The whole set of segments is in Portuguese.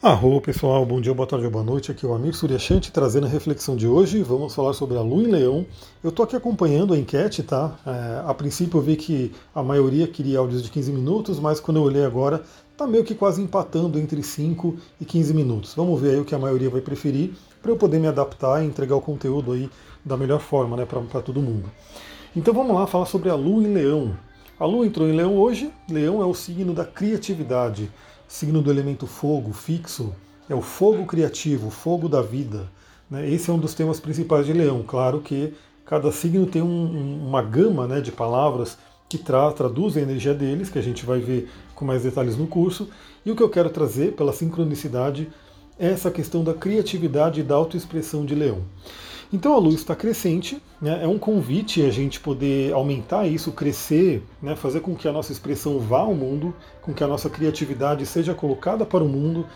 Arro pessoal, bom dia, boa tarde boa noite. Aqui é o Amir Suryashanti trazendo a reflexão de hoje. Vamos falar sobre a Lua em Leão. Eu estou aqui acompanhando a enquete, tá? É, a princípio eu vi que a maioria queria áudios de 15 minutos, mas quando eu olhei agora, tá meio que quase empatando entre 5 e 15 minutos. Vamos ver aí o que a maioria vai preferir para eu poder me adaptar e entregar o conteúdo aí da melhor forma, né, para todo mundo. Então vamos lá falar sobre a Lua em Leão. A Lua entrou em Leão hoje. Leão é o signo da criatividade signo do elemento fogo fixo é o fogo criativo, o fogo da vida. Né? Esse é um dos temas principais de Leão. Claro que cada signo tem um, uma gama né, de palavras que tra traduzem a energia deles, que a gente vai ver com mais detalhes no curso. E o que eu quero trazer pela sincronicidade essa questão da criatividade e da autoexpressão de Leão. Então a luz está crescente, né? é um convite a gente poder aumentar isso, crescer, né? fazer com que a nossa expressão vá ao mundo, com que a nossa criatividade seja colocada para o mundo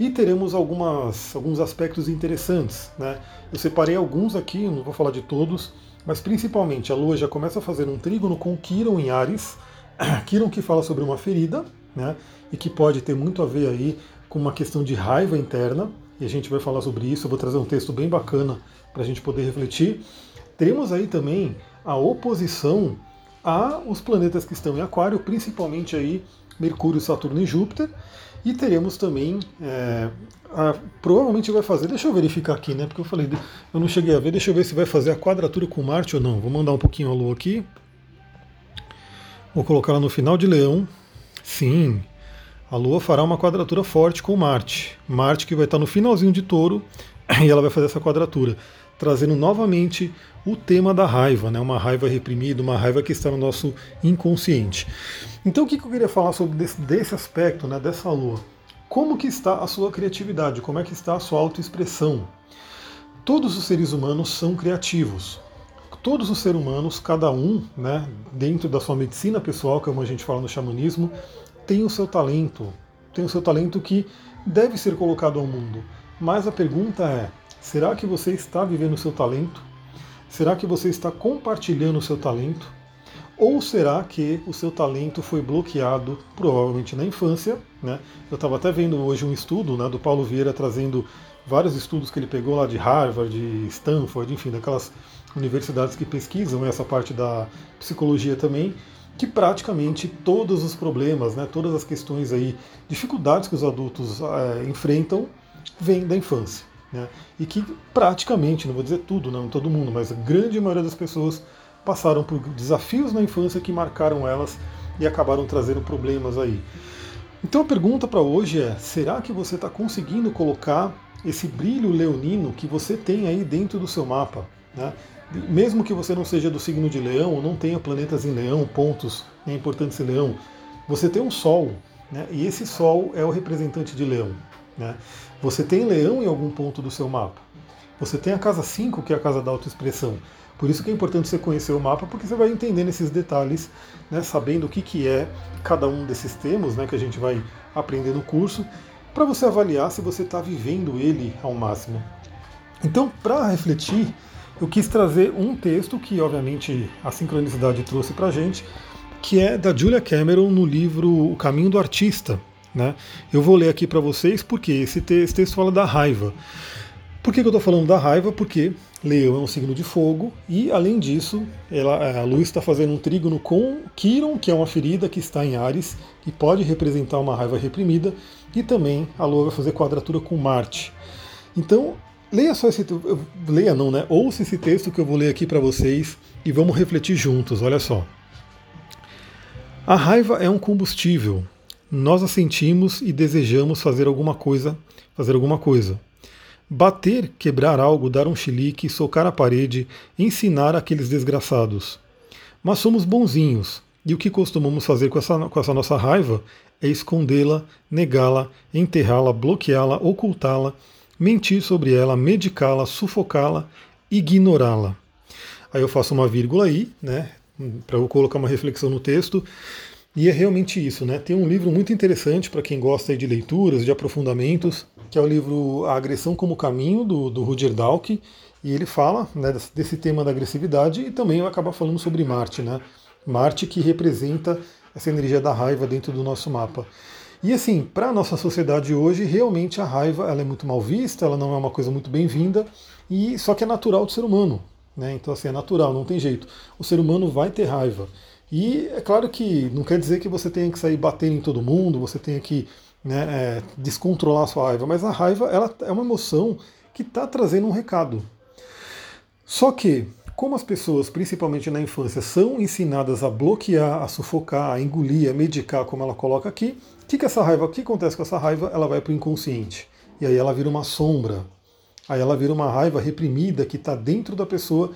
e teremos algumas, alguns aspectos interessantes. Né? Eu separei alguns aqui, não vou falar de todos, mas principalmente a Lua já começa a fazer um trígono com Quiron em Ares, Quiron que fala sobre uma ferida, né? e que pode ter muito a ver aí com uma questão de raiva interna, e a gente vai falar sobre isso. Eu vou trazer um texto bem bacana para a gente poder refletir. Teremos aí também a oposição a os planetas que estão em Aquário, principalmente aí Mercúrio, Saturno e Júpiter. E teremos também, é, a, provavelmente vai fazer, deixa eu verificar aqui, né? Porque eu falei, eu não cheguei a ver, deixa eu ver se vai fazer a quadratura com Marte ou não. Vou mandar um pouquinho a Lua aqui. Vou colocar ela no final de Leão. Sim, a Lua fará uma quadratura forte com Marte. Marte que vai estar no finalzinho de touro e ela vai fazer essa quadratura trazendo novamente o tema da raiva, né? uma raiva reprimida, uma raiva que está no nosso inconsciente. Então o que eu queria falar sobre desse, desse aspecto, né, dessa lua? Como que está a sua criatividade? Como é que está a sua autoexpressão? Todos os seres humanos são criativos. Todos os seres humanos, cada um, né, dentro da sua medicina pessoal, como a gente fala no xamanismo, tem o seu talento, tem o seu talento que deve ser colocado ao mundo. Mas a pergunta é: Será que você está vivendo o seu talento? Será que você está compartilhando o seu talento? Ou será que o seu talento foi bloqueado, provavelmente na infância? Né? Eu estava até vendo hoje um estudo né, do Paulo Vieira trazendo vários estudos que ele pegou lá de Harvard, de Stanford, enfim, daquelas universidades que pesquisam essa parte da psicologia também, que praticamente todos os problemas, né, todas as questões aí, dificuldades que os adultos é, enfrentam, vêm da infância. Né? E que praticamente, não vou dizer tudo, não todo mundo, mas a grande maioria das pessoas passaram por desafios na infância que marcaram elas e acabaram trazendo problemas aí. Então a pergunta para hoje é: será que você está conseguindo colocar esse brilho leonino que você tem aí dentro do seu mapa? Né? Mesmo que você não seja do signo de leão, ou não tenha planetas em leão, pontos né, importantes em leão, você tem um sol, né? e esse sol é o representante de leão. Né? Você tem leão em algum ponto do seu mapa. Você tem a casa 5, que é a casa da autoexpressão. Por isso que é importante você conhecer o mapa, porque você vai entendendo esses detalhes, né, sabendo o que, que é cada um desses termos né, que a gente vai aprender no curso, para você avaliar se você está vivendo ele ao máximo. Então, para refletir, eu quis trazer um texto que, obviamente, a sincronicidade trouxe para gente, que é da Julia Cameron no livro O Caminho do Artista, né? Eu vou ler aqui para vocês porque esse, te esse, texto fala da raiva. Por que, que eu estou falando da raiva? Porque Leão é um signo de fogo e, além disso, ela, a Lua está fazendo um trígono com Quiron, que é uma ferida que está em Ares e pode representar uma raiva reprimida, e também a Lua vai fazer quadratura com Marte. Então, leia só esse leia não, né? Ouça esse texto que eu vou ler aqui para vocês e vamos refletir juntos. Olha só. A raiva é um combustível, nós a sentimos e desejamos fazer alguma coisa, fazer alguma coisa. Bater, quebrar algo, dar um chilique, socar a parede, ensinar aqueles desgraçados. Mas somos bonzinhos, e o que costumamos fazer com essa, com essa nossa raiva é escondê-la, negá-la, enterrá-la, bloqueá-la, ocultá-la, mentir sobre ela, medicá-la, sufocá-la, ignorá-la. Aí eu faço uma vírgula aí, né, para eu colocar uma reflexão no texto. E é realmente isso, né? Tem um livro muito interessante para quem gosta de leituras, de aprofundamentos, que é o livro A Agressão como Caminho, do, do Rudyard Dalk, e ele fala né, desse tema da agressividade e também vai acabar falando sobre Marte, né? Marte que representa essa energia da raiva dentro do nosso mapa. E assim, para a nossa sociedade hoje, realmente a raiva ela é muito mal vista, ela não é uma coisa muito bem-vinda, e só que é natural do ser humano. Né? Então assim, é natural, não tem jeito. O ser humano vai ter raiva. E é claro que não quer dizer que você tenha que sair batendo em todo mundo, você tenha que né, é, descontrolar a sua raiva, mas a raiva ela é uma emoção que está trazendo um recado. Só que, como as pessoas, principalmente na infância, são ensinadas a bloquear, a sufocar, a engolir, a medicar, como ela coloca aqui, o que, que essa raiva, o que acontece com essa raiva? Ela vai para o inconsciente. E aí ela vira uma sombra. Aí ela vira uma raiva reprimida que está dentro da pessoa,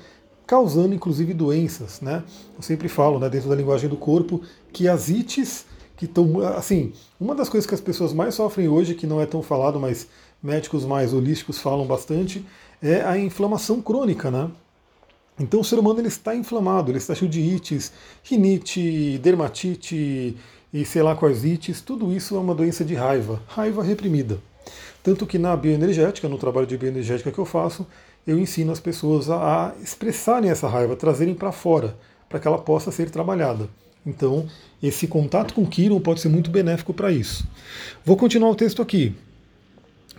causando inclusive doenças. Né? Eu sempre falo, né, dentro da linguagem do corpo, que as ites que estão. Assim, uma das coisas que as pessoas mais sofrem hoje, que não é tão falado, mas médicos mais holísticos falam bastante, é a inflamação crônica, né? Então o ser humano ele está inflamado, ele está cheio de ites, rinite, dermatite e sei lá quais ites, tudo isso é uma doença de raiva, raiva reprimida. Tanto que na bioenergética, no trabalho de bioenergética que eu faço, eu ensino as pessoas a, expressarem essa raiva, trazerem para fora, para que ela possa ser trabalhada. Então, esse contato com Kiron pode ser muito benéfico para isso. Vou continuar o texto aqui.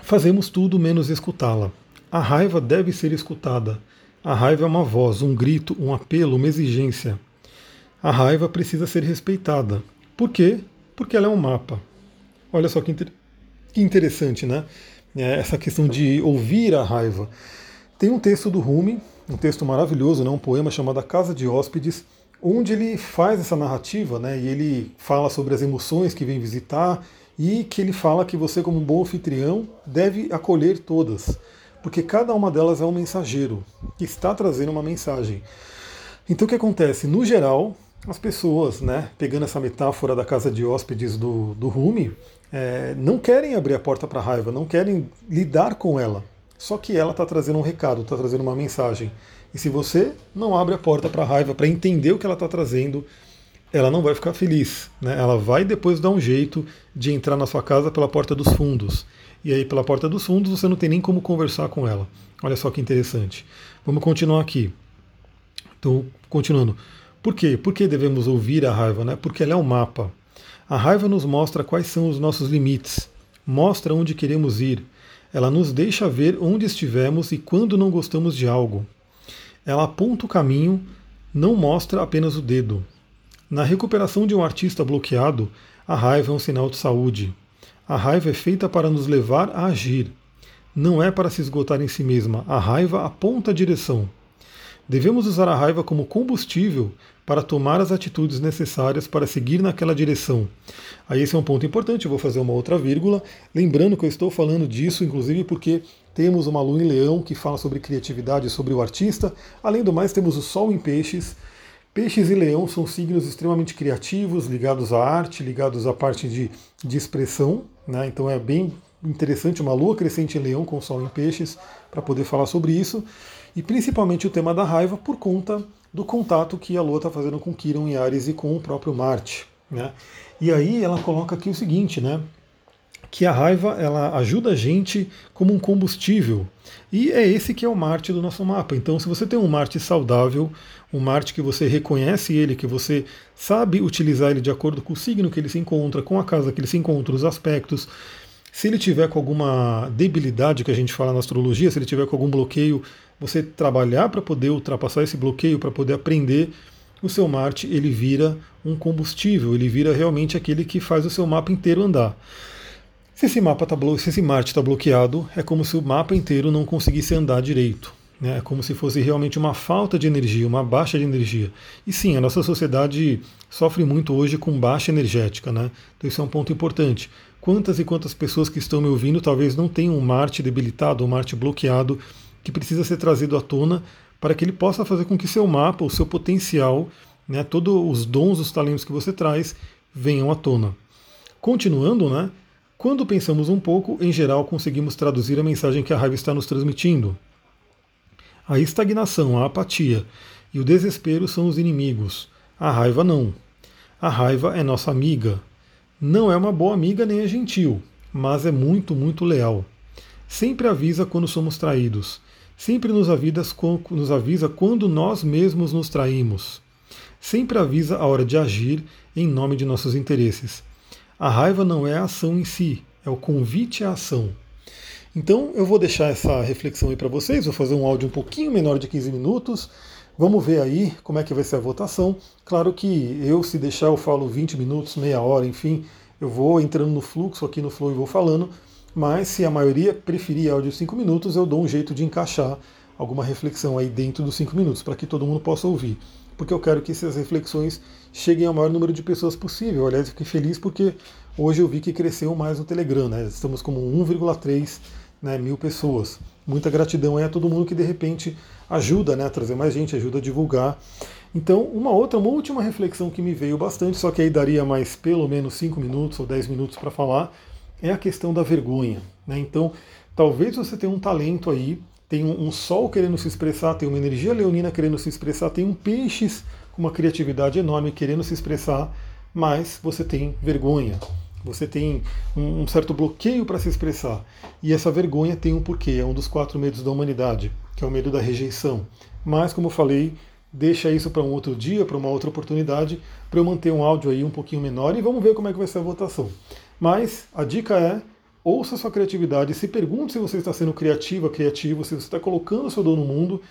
Fazemos tudo menos escutá-la. A raiva deve ser escutada. A raiva é uma voz, um grito, um apelo, uma exigência. A raiva precisa ser respeitada. Por quê? Porque ela é um mapa. Olha só que, inter... que interessante, né? É essa questão de ouvir a raiva. Tem um texto do Rumi, um texto maravilhoso, né? um poema chamado A Casa de Hóspedes, onde ele faz essa narrativa, né? E ele fala sobre as emoções que vem visitar e que ele fala que você, como um bom anfitrião, deve acolher todas, porque cada uma delas é um mensageiro que está trazendo uma mensagem. Então o que acontece? No geral, as pessoas, né, pegando essa metáfora da casa de hóspedes do, do Rumi, é, não querem abrir a porta para a raiva, não querem lidar com ela. Só que ela está trazendo um recado, está trazendo uma mensagem. E se você não abre a porta para a raiva, para entender o que ela está trazendo, ela não vai ficar feliz. Né? Ela vai depois dar um jeito de entrar na sua casa pela porta dos fundos. E aí, pela porta dos fundos, você não tem nem como conversar com ela. Olha só que interessante. Vamos continuar aqui. Então, continuando. Por quê? Por que devemos ouvir a raiva? Né? Porque ela é um mapa. A raiva nos mostra quais são os nossos limites, mostra onde queremos ir. Ela nos deixa ver onde estivemos e quando não gostamos de algo. Ela aponta o caminho, não mostra apenas o dedo. Na recuperação de um artista bloqueado, a raiva é um sinal de saúde. A raiva é feita para nos levar a agir. Não é para se esgotar em si mesma. A raiva aponta a direção. Devemos usar a raiva como combustível para tomar as atitudes necessárias para seguir naquela direção. Aí esse é um ponto importante, eu vou fazer uma outra vírgula, lembrando que eu estou falando disso, inclusive porque temos uma lua em leão que fala sobre criatividade, sobre o artista. Além do mais, temos o sol em peixes, Peixes e Leão são signos extremamente criativos, ligados à arte, ligados à parte de, de expressão. Né? Então é bem interessante uma lua crescente em Leão com Sol em Peixes para poder falar sobre isso. E principalmente o tema da raiva por conta do contato que a Lua está fazendo com Quiron em Ares e com o próprio Marte. Né? E aí ela coloca aqui o seguinte, né? Que a raiva ela ajuda a gente como um combustível. E é esse que é o Marte do nosso mapa. Então, se você tem um Marte saudável, um Marte que você reconhece ele, que você sabe utilizar ele de acordo com o signo que ele se encontra, com a casa que ele se encontra, os aspectos, se ele tiver com alguma debilidade que a gente fala na astrologia, se ele tiver com algum bloqueio, você trabalhar para poder ultrapassar esse bloqueio, para poder aprender, o seu Marte ele vira um combustível, ele vira realmente aquele que faz o seu mapa inteiro andar. Se esse mapa tá esse Marte está bloqueado, é como se o mapa inteiro não conseguisse andar direito. Né? É como se fosse realmente uma falta de energia, uma baixa de energia. E sim, a nossa sociedade sofre muito hoje com baixa energética. Né? Então isso é um ponto importante. Quantas e quantas pessoas que estão me ouvindo talvez não tenham um Marte debilitado, um Marte bloqueado, que precisa ser trazido à tona para que ele possa fazer com que seu mapa, o seu potencial, né, todos os dons, os talentos que você traz, venham à tona. Continuando, né, quando pensamos um pouco, em geral conseguimos traduzir a mensagem que a raiva está nos transmitindo. A estagnação, a apatia e o desespero são os inimigos. A raiva não. A raiva é nossa amiga. Não é uma boa amiga nem é gentil, mas é muito, muito leal. Sempre avisa quando somos traídos. Sempre nos avisa, quando nós mesmos nos traímos. Sempre avisa a hora de agir em nome de nossos interesses. A raiva não é a ação em si, é o convite à ação. Então eu vou deixar essa reflexão aí para vocês, vou fazer um áudio um pouquinho menor de 15 minutos. Vamos ver aí como é que vai ser a votação. Claro que eu, se deixar, eu falo 20 minutos, meia hora, enfim, eu vou entrando no fluxo aqui no Flow e vou falando. Mas se a maioria preferir áudio de 5 minutos, eu dou um jeito de encaixar alguma reflexão aí dentro dos 5 minutos, para que todo mundo possa ouvir. Porque eu quero que essas reflexões cheguem ao maior número de pessoas possível. Aliás, fiquei feliz porque hoje eu vi que cresceu mais no Telegram, né? Estamos como 1,3 né, mil pessoas. Muita gratidão aí a todo mundo que de repente ajuda né, a trazer mais gente, ajuda a divulgar. Então, uma outra, uma última reflexão que me veio bastante, só que aí daria mais pelo menos 5 minutos ou 10 minutos para falar, é a questão da vergonha. Né? Então, talvez você tenha um talento aí tem um, sol querendo se expressar, tem uma energia leonina querendo se expressar, tem um peixes com uma criatividade enorme querendo se expressar, mas você tem vergonha, você tem um, um certo bloqueio para se expressar. E essa vergonha tem um porquê, é um dos quatro medos da humanidade, que é o medo da rejeição. Mas, como eu falei, deixa isso para um outro dia, para uma outra oportunidade, para eu manter um áudio aí um pouquinho menor e vamos ver como é que vai ser a votação. Mas a dica é ouça a sua criatividade, se pergunte se você está sendo criativa, criativo, se você está colocando o seu dom no mundo,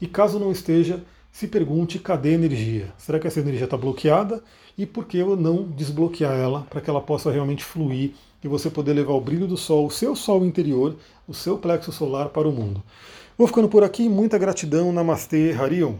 e caso não esteja, se pergunte cadê a energia? Será que essa energia está bloqueada? E por que eu não desbloquear ela para que ela possa realmente fluir e você poder levar o brilho do sol, o seu sol interior, o seu plexo solar para o mundo? Vou ficando por aqui, muita gratidão, Namastê, Harion.